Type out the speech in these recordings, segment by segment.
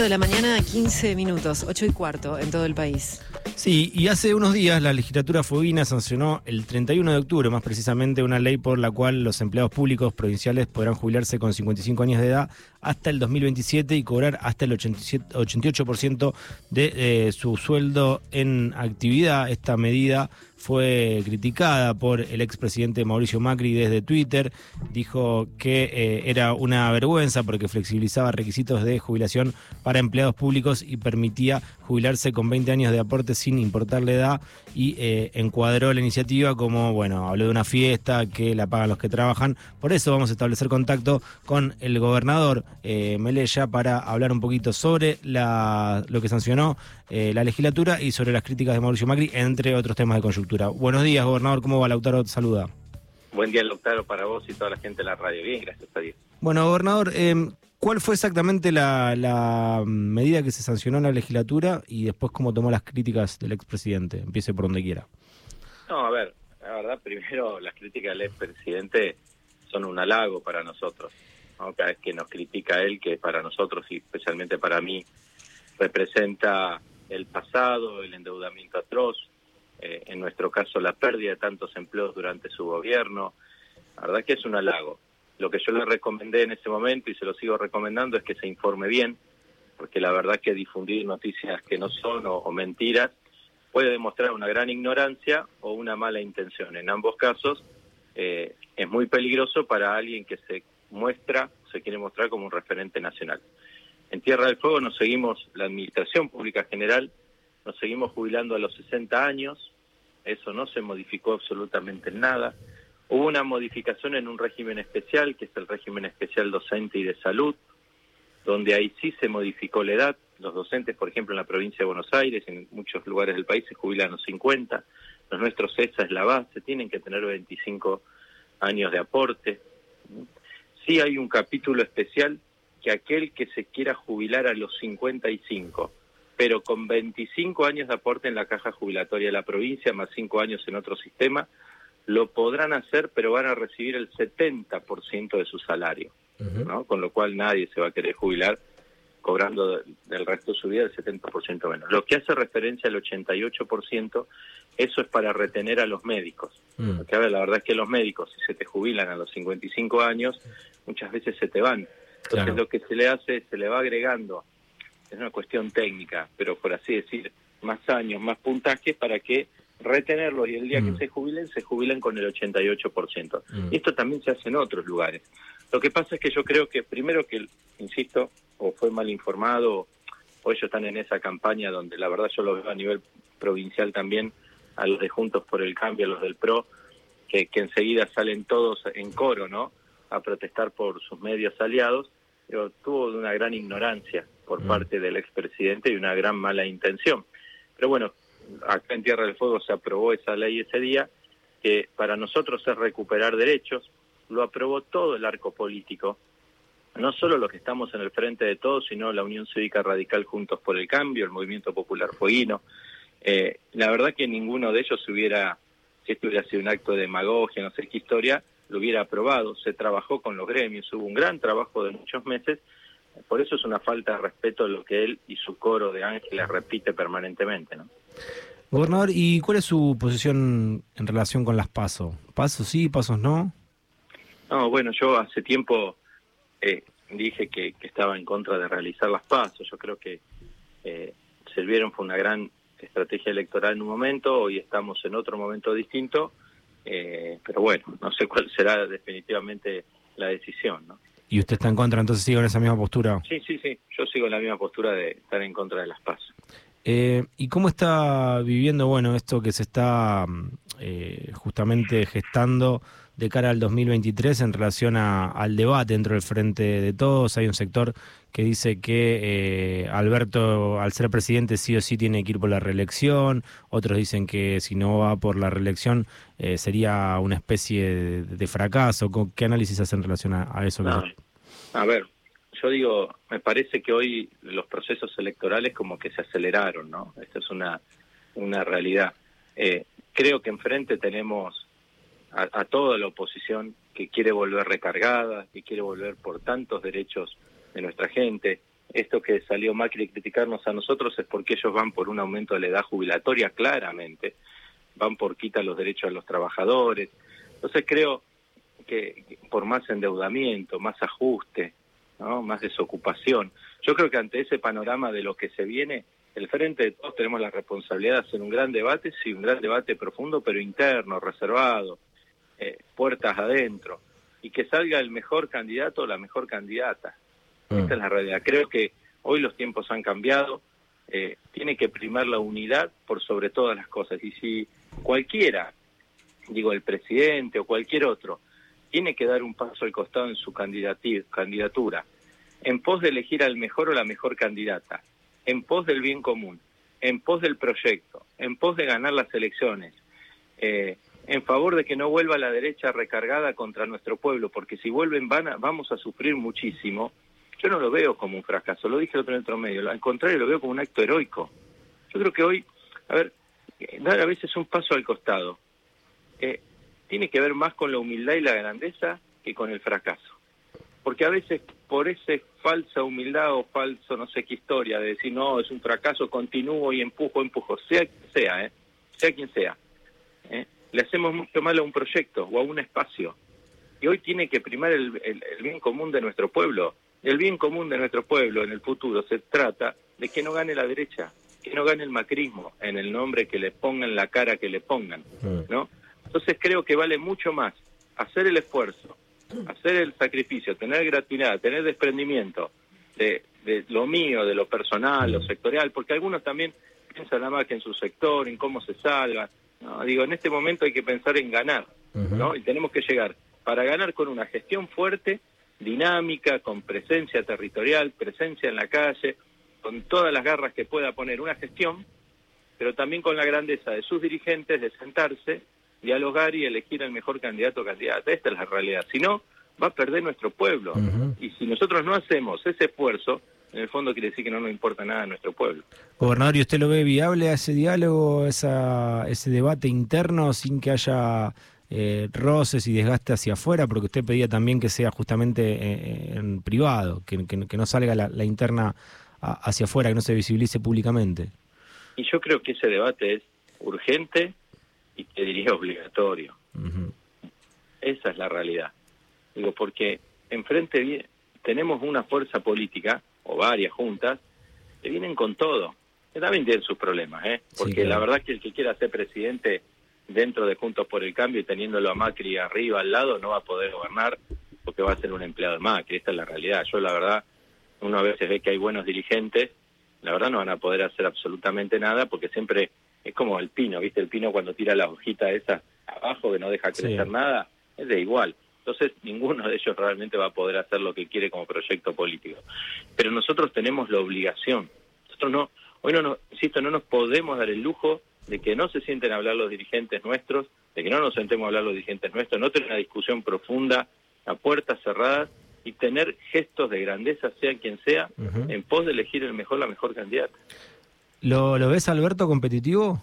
8 de la mañana, 15 minutos, 8 y cuarto en todo el país. Sí, y hace unos días la legislatura fueguina sancionó el 31 de octubre, más precisamente, una ley por la cual los empleados públicos provinciales podrán jubilarse con 55 años de edad hasta el 2027 y cobrar hasta el 87, 88% de eh, su sueldo en actividad. Esta medida fue criticada por el expresidente Mauricio Macri desde Twitter. Dijo que eh, era una vergüenza porque flexibilizaba requisitos de jubilación para empleados públicos y permitía jubilarse con 20 años de aporte sin importar la edad y eh, encuadró la iniciativa como, bueno, habló de una fiesta que la pagan los que trabajan. Por eso vamos a establecer contacto con el gobernador eh, Melella para hablar un poquito sobre la, lo que sancionó eh, la legislatura y sobre las críticas de Mauricio Macri, entre otros temas de coyuntura. Buenos días, gobernador. ¿Cómo va? Lautaro te saluda. Buen día, Lautaro, para vos y toda la gente de la radio. Bien, gracias a Dios. Bueno, gobernador, eh, ¿cuál fue exactamente la, la, medida que se sancionó en la legislatura y después cómo tomó las críticas del expresidente? Empiece por donde quiera. No, a ver, la verdad, primero las críticas del expresidente son un halago para nosotros. Cada vez que nos critica él, que para nosotros y especialmente para mí representa el pasado, el endeudamiento atroz, eh, en nuestro caso la pérdida de tantos empleos durante su gobierno. La verdad que es un halago. Lo que yo le recomendé en ese momento y se lo sigo recomendando es que se informe bien, porque la verdad que difundir noticias que no son o, o mentiras puede demostrar una gran ignorancia o una mala intención. En ambos casos eh, es muy peligroso para alguien que se muestra, se quiere mostrar como un referente nacional. En Tierra del Fuego nos seguimos, la Administración Pública General, nos seguimos jubilando a los 60 años, eso no se modificó absolutamente en nada. Hubo una modificación en un régimen especial, que es el régimen especial docente y de salud, donde ahí sí se modificó la edad. Los docentes, por ejemplo, en la provincia de Buenos Aires, en muchos lugares del país, se jubilan a los 50. Los nuestros, esa es la base, tienen que tener 25 años de aporte. Sí hay un capítulo especial que aquel que se quiera jubilar a los 55, pero con 25 años de aporte en la caja jubilatoria de la provincia, más 5 años en otro sistema, lo podrán hacer, pero van a recibir el 70% de su salario, uh -huh. ¿no? Con lo cual nadie se va a querer jubilar cobrando del resto de su vida el 70% menos. Lo que hace referencia al 88%, eso es para retener a los médicos. Mm. Porque, a ver, la verdad es que los médicos, si se te jubilan a los 55 años, muchas veces se te van. Entonces claro. lo que se le hace, se le va agregando, es una cuestión técnica, pero por así decir, más años, más puntajes para que retenerlos y el día mm. que se jubilen, se jubilen con el 88%. Mm. Y esto también se hace en otros lugares. Lo que pasa es que yo creo que, primero que, insisto, o fue mal informado, o ellos están en esa campaña donde la verdad yo lo veo a nivel provincial también, a los de Juntos por el Cambio, a los del PRO, que, que enseguida salen todos en coro, ¿no? A protestar por sus medios aliados, pero tuvo una gran ignorancia por mm. parte del expresidente y una gran mala intención. Pero bueno, acá en Tierra del Fuego se aprobó esa ley ese día, que para nosotros es recuperar derechos, lo aprobó todo el arco político, no solo los que estamos en el frente de todos, sino la Unión Cívica Radical Juntos por el Cambio, el Movimiento Popular Fueguino. Eh, la verdad que ninguno de ellos hubiera, si esto hubiera sido un acto de demagogia, no sé qué historia, lo hubiera aprobado. Se trabajó con los gremios, hubo un gran trabajo de muchos meses. Por eso es una falta de respeto lo que él y su coro de ángeles repite permanentemente, ¿no? Gobernador, ¿y cuál es su posición en relación con las pasos? ¿Pasos sí, pasos no? No, bueno, yo hace tiempo eh, dije que, que, estaba en contra de realizar las pasos. Yo creo que eh, sirvieron fue una gran estrategia electoral en un momento, hoy estamos en otro momento distinto, eh, pero bueno, no sé cuál será definitivamente la decisión, ¿no? ¿Y usted está en contra, entonces sigue en esa misma postura? Sí, sí, sí, yo sigo en la misma postura de estar en contra de las pasos. Eh, ¿Y cómo está viviendo, bueno, esto que se está eh, justamente gestando de cara al 2023 en relación a, al debate dentro del Frente de Todos? Hay un sector que dice que eh, Alberto, al ser presidente, sí o sí tiene que ir por la reelección. Otros dicen que si no va por la reelección eh, sería una especie de, de, fracaso. ¿Qué análisis hace en relación a, a eso? No, a ver, yo digo, me parece que hoy los procesos electorales como que se aceleraron, ¿no? Esta es una, una realidad. Eh, creo que enfrente tenemos a, toda la oposición que quiere volver recargada, que quiere volver por tantos derechos de nuestra gente. esto que salió Macri a criticarnos a nosotros es porque ellos van por un aumento de la edad jubilatoria, claramente, van por quitar los derechos a los trabajadores. Entonces creo que por más endeudamiento, más ajuste, ¿no? más desocupación, yo creo que ante ese panorama de lo que se viene, el frente de todos tenemos la responsabilidad de hacer un gran debate, sí, un gran debate profundo, pero interno, reservado, eh, puertas adentro, y que salga el mejor candidato o la mejor candidata. Mm. Esta es la realidad. Creo que hoy los tiempos han cambiado, eh, tiene que primar la unidad por sobre todas las cosas. Y si cualquiera, digo el presidente o cualquier otro, tiene que dar un paso al costado en su candidatura, en pos de elegir al mejor o la mejor candidata, en pos del bien común, en pos del proyecto, en pos de ganar las elecciones, eh, en favor de que no vuelva la derecha recargada contra nuestro pueblo, porque si vuelven van vamos a sufrir muchísimo. Yo no lo veo como un fracaso, lo dije el otro en otro medio, al contrario lo veo como un acto heroico. Yo creo que hoy, a ver, dar a veces un paso al costado eh, tiene que ver más con la humildad y la grandeza que con el fracaso. Porque a veces por esa falsa humildad o falso no sé qué historia de decir no, es un fracaso, continúo y empujo, empujo, sea quien sea, ¿eh? sea quien sea. ¿eh? le hacemos mucho mal a un proyecto o a un espacio. Y hoy tiene que primar el, bien común de nuestro pueblo. El bien común de nuestro pueblo en el futuro se trata de que no gane la derecha, que no gane el macrismo en el nombre que le pongan, la cara que le pongan. ¿no? Entonces creo que vale mucho más hacer el esfuerzo, hacer el sacrificio, tener gratuidad, tener desprendimiento de, de lo mío, de lo personal, lo sectorial, porque algunos también piensan nada más que en su sector, en cómo se salgan, no, digo, en este momento hay que pensar en ganar, ¿no? Y tenemos que llegar. Para ganar con una gestión fuerte, dinámica, con presencia territorial, presencia en la calle, con todas las garras que pueda poner una gestión, pero también con la grandeza de sus dirigentes de sentarse, dialogar y elegir el mejor candidato o candidata. Esta es la realidad. Si no, va a perder nuestro pueblo. Y si nosotros no hacemos ese esfuerzo, en el fondo quiere decir que no nos importa nada a nuestro pueblo. Gobernador, ¿y usted lo ve viable a ese diálogo, esa, ese debate interno sin que haya eh, roces y desgaste hacia afuera? Porque usted pedía también que sea justamente eh, en privado, que, no salga la, interna hacia afuera, que no se visibilice públicamente. Y yo creo que ese debate es urgente y te diría obligatorio. Esa es la realidad. Digo, porque enfrente tenemos una fuerza política o varias juntas, que vienen con todo. Que también tienen sus problemas, ¿eh? Porque la verdad que el que quiera ser presidente dentro de Juntos por el Cambio y teniéndolo a Macri arriba, al lado, no va a poder gobernar porque va a ser un empleado de Macri. Esta es la realidad. Yo, la verdad, uno a veces ve que hay buenos dirigentes, la verdad no van a poder hacer absolutamente nada porque siempre es como el pino, ¿viste? El pino cuando tira la hojita esa abajo que no deja crecer nada, es de igual. Entonces, ninguno de ellos realmente va a poder hacer lo que quiere como proyecto político. Pero nosotros tenemos la obligación. Nosotros no, hoy no, insisto, no nos podemos dar el lujo de que no se sienten a hablar los dirigentes nuestros, de que no nos sentemos a hablar los dirigentes nuestros, no tener una discusión profunda a puertas cerradas y tener gestos de grandeza, sea quien sea, en pos de elegir el mejor, la mejor candidata. ¿Lo, ¿Lo ves, Alberto, competitivo?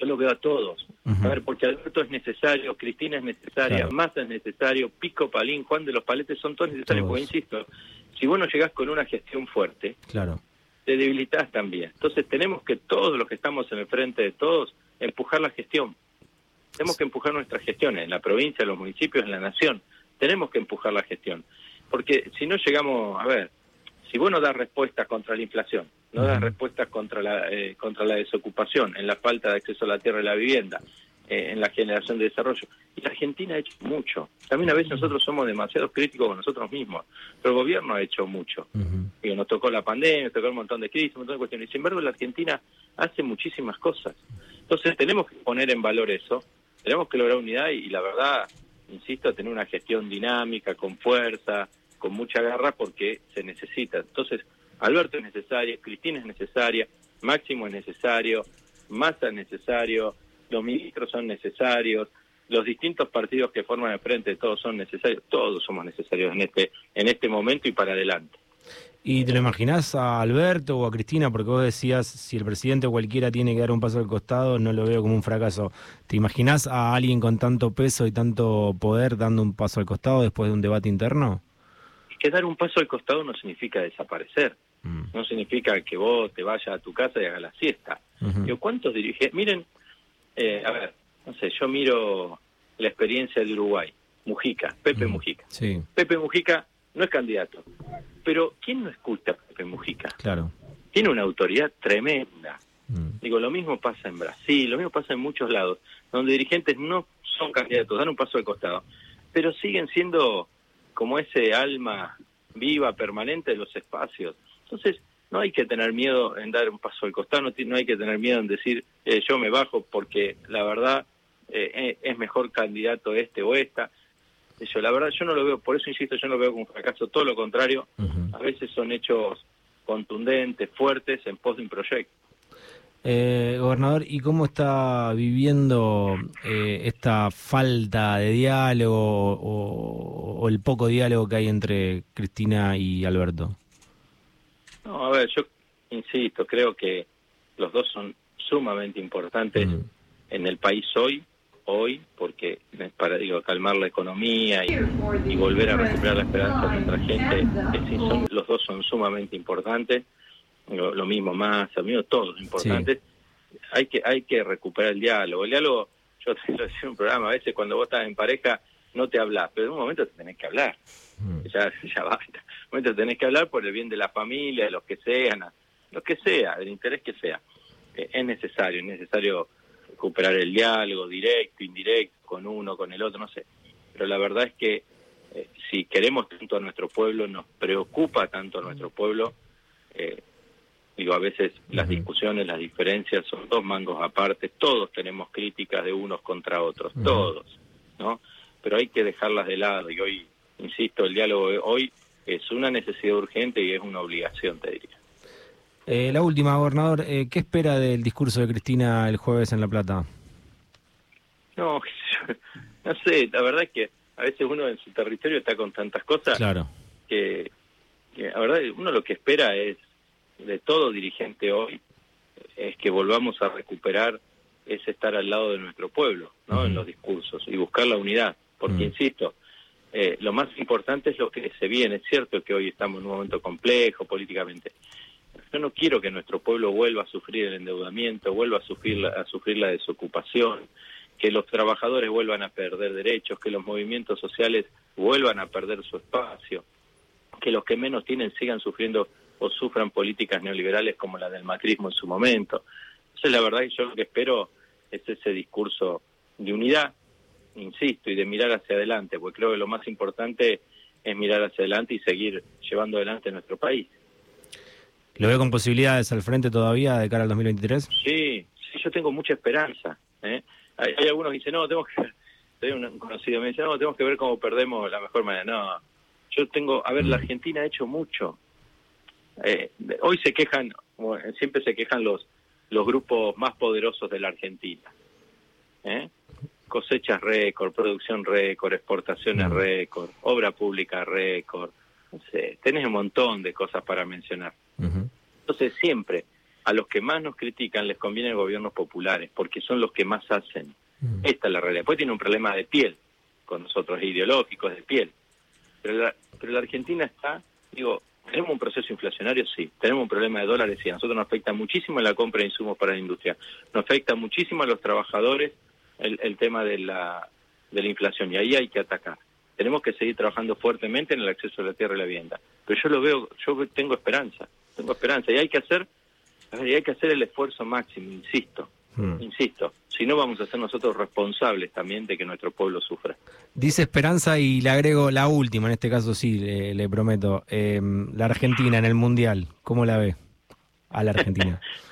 yo lo veo a todos. A ver, porque Alberto es necesario, Cristina es necesaria, Massa es necesario, Pico, Palín, Juan de los Paletes son todos necesarios, porque insisto, si vos no llegás con una gestión fuerte, claro. te debilitas también. Entonces tenemos que todos los que estamos en el frente de todos, empujar la gestión. Tenemos que empujar nuestras gestiones, en la provincia, en los municipios, en la nación. Tenemos que empujar la gestión. Porque si no llegamos, a ver, si vos no das respuestas contra la inflación, no das respuestas contra la, eh, contra la desocupación, en la falta de acceso a la tierra y la vivienda, eh, en la generación de desarrollo. Y la Argentina ha hecho mucho. También a veces nosotros somos demasiado críticos con nosotros mismos, pero el gobierno ha hecho mucho. y nos tocó la pandemia, nos tocó un montón de crisis, un montón de cuestiones. Sin embargo, la Argentina hace muchísimas cosas. Entonces tenemos que poner en valor eso, tenemos que lograr unidad y la verdad, insisto, tener una gestión dinámica, con fuerza, con mucha garra porque se necesita. Entonces, Alberto es necesario, Cristina es necesaria, Máximo es necesario, Massa es necesario, los ministros son necesarios, los distintos partidos que forman el frente, todos son necesarios, todos somos necesarios en este, en este momento y para adelante. ¿Y te lo imaginás a Alberto o a Cristina? Porque vos decías, si el presidente o cualquiera tiene que dar un paso al costado, no lo veo como un fracaso. ¿Te imaginás a alguien con tanto peso y tanto poder dando un paso al costado después de un debate interno? que dar un paso al costado no significa desaparecer. Mm. No significa que vos te vayas a tu casa y hagas la siesta. Digo, ¿cuántos dirigentes? Miren, eh, a ver, no sé, yo miro la experiencia de Uruguay. Mujica, Pepe Mm. Mujica. Sí, Pepe Mujica no es candidato. Pero ¿quién no escucha a Pepe Mujica? claro. Tiene una autoridad tremenda. Mm. Digo, lo mismo pasa en Brasil, lo mismo pasa en muchos lados, donde dirigentes no son candidatos, dan un paso al costado, pero siguen siendo como ese alma viva, permanente de los espacios. Entonces, no hay que tener miedo en dar un paso al costado, no, hay que tener miedo en decir, eh, yo me bajo porque la verdad eh, eh, es mejor candidato este o esta. Yo, la verdad, yo no lo veo, por eso insisto, yo no lo veo como un fracaso, todo lo contrario, a veces son hechos contundentes, fuertes, en pos de un proyecto. Eh, gobernador, ¿y cómo está viviendo eh, esta falta de diálogo o, o el poco diálogo que hay entre Cristina y Alberto? No, a ver, yo insisto, creo que los dos son sumamente importantes Mm. en el país hoy, hoy, porque para digo calmar la economía y, y volver a recuperar la esperanza de nuestra gente, es decir, son- los dos son sumamente importantes. Lo, lo mismo más, amigos, todos importantes. Hay que hay que recuperar el diálogo. El diálogo, yo te lo decía en un programa, a veces cuando vos estás en pareja no te hablas, pero en un momento te tenés que hablar Mm. ya, ya basta. Momento tenés que hablar por el bien de la familia, de los que sean, lo que sea, del interés que sea. Eh, es necesario, es necesario recuperar el diálogo directo, indirecto, con uno, con el otro, no sé. Pero la verdad es que eh, si queremos tanto a nuestro pueblo, nos preocupa tanto a nuestro pueblo, eh, digo, a veces las discusiones, las diferencias son dos mangos aparte, todos tenemos críticas de unos contra otros, todos, ¿no? Pero hay que dejarlas de lado y hoy, insisto, el diálogo de hoy es una necesidad urgente y es una obligación, te diría. Eh, la última, gobernador, eh, ¿qué espera del discurso de Cristina el jueves en La Plata? No, no sé, la verdad es que a veces uno en su territorio está con tantas cosas Claro. que, que la verdad uno lo que espera es de todo dirigente hoy es que volvamos a recuperar ese estar al lado de nuestro pueblo, ¿no? En los discursos y buscar la unidad, porque Mm. insisto, eh, lo más importante es lo que se viene. Es cierto que hoy estamos en un momento complejo políticamente. Yo no quiero que nuestro pueblo vuelva a sufrir el endeudamiento, vuelva a sufrir la, a sufrir la desocupación, que los trabajadores vuelvan a perder derechos, que los movimientos sociales vuelvan a perder su espacio, que los que menos tienen sigan sufriendo o sufran políticas neoliberales como la del macrismo en su momento. Entonces, la verdad yo lo que espero es ese discurso de unidad, insisto, y de mirar hacia adelante, porque creo que lo más importante es mirar hacia adelante y seguir llevando adelante nuestro país. ¿Lo ve con posibilidades al frente todavía de cara al 2023? Sí, sí, yo tengo mucha esperanza. ¿eh? Hay, hay algunos que dicen, no, tenemos que ver, un conocido me dice, no, tenemos que ver cómo perdemos la mejor manera. No, yo tengo, a ver, la Mm. Argentina ha hecho mucho. Eh, hoy se quejan, bueno, siempre se quejan los, los grupos más poderosos de la Argentina. ¿eh? Cosechas récord, producción récord, exportaciones Mm. récord, obra pública récord. No sé, tenés un montón de cosas para mencionar. Entonces siempre a los que más nos critican les convienen gobiernos populares porque son los que más hacen. Mm. Esta es la realidad. Después tiene un problema de piel con nosotros, ideológicos de piel. Pero la, pero la Argentina está, digo, tenemos un proceso inflacionario, sí. Tenemos un problema de dólares, sí. A nosotros nos afecta muchísimo en la compra de insumos para la industria. Nos afecta muchísimo a los trabajadores el, el tema de la, de la inflación y ahí hay que atacar. Tenemos que seguir trabajando fuertemente en el acceso a la tierra y la vivienda. Pero yo lo veo, yo tengo esperanza, tengo esperanza y hay que hacer, y hay que hacer el esfuerzo máximo, insisto, Mm. insisto. Si no vamos a ser nosotros responsables también de que nuestro pueblo sufra. Dice Esperanza y le agrego la última, en este caso sí, le, le prometo. Eh, la Argentina en el Mundial, ¿cómo la ve? A la Argentina.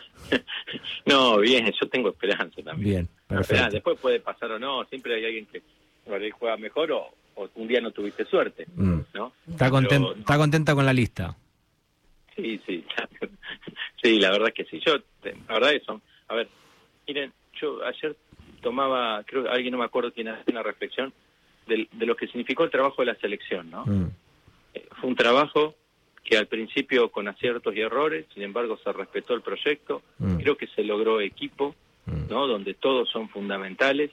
No, bien, yo tengo esperanza también. Bien, Esperanza. perfecto. Después puede pasar o no, siempre hay alguien que por ahí juega mejor o, o un día no tuviste suerte, Mm. ¿no? Está, conten- Pero- está contenta con la lista. Sí, sí, sí, la verdad es que sí. Yo, la verdad es eso. A ver, miren, yo ayer tomaba, creo que alguien no me acuerdo quién hace una reflexión de, lo que significó el trabajo de la selección, ¿no? Mm. Eh, Fue un trabajo que al principio con aciertos y errores, sin embargo se respetó el proyecto, Mm. creo que se logró equipo, Mm. ¿no? Donde todos son fundamentales,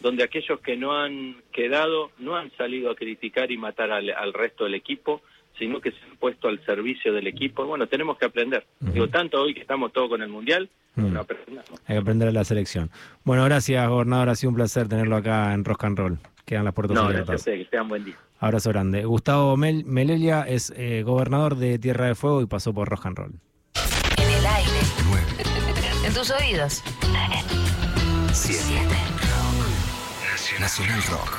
donde aquellos que no han quedado no han salido a criticar y matar al, al resto del equipo, sino que se han puesto al servicio del equipo. Bueno, tenemos que aprender. Ujú. Digo, tanto hoy que estamos todos con el Mundial, Mm. no. Hay que aprender a la selección. Bueno, gracias, gobernador. Ha sido un placer tenerlo acá en Rock and Roll. Quedan las puertas No, gracias a abiertas. ustedes, que tengan buen día. Abrazo grande. Gustavo Mel- Melelia es eh, gobernador de Tierra de Fuego y pasó por Rock and Roll. En el aire. 9, En tus oídos. 7. Nacional Rock.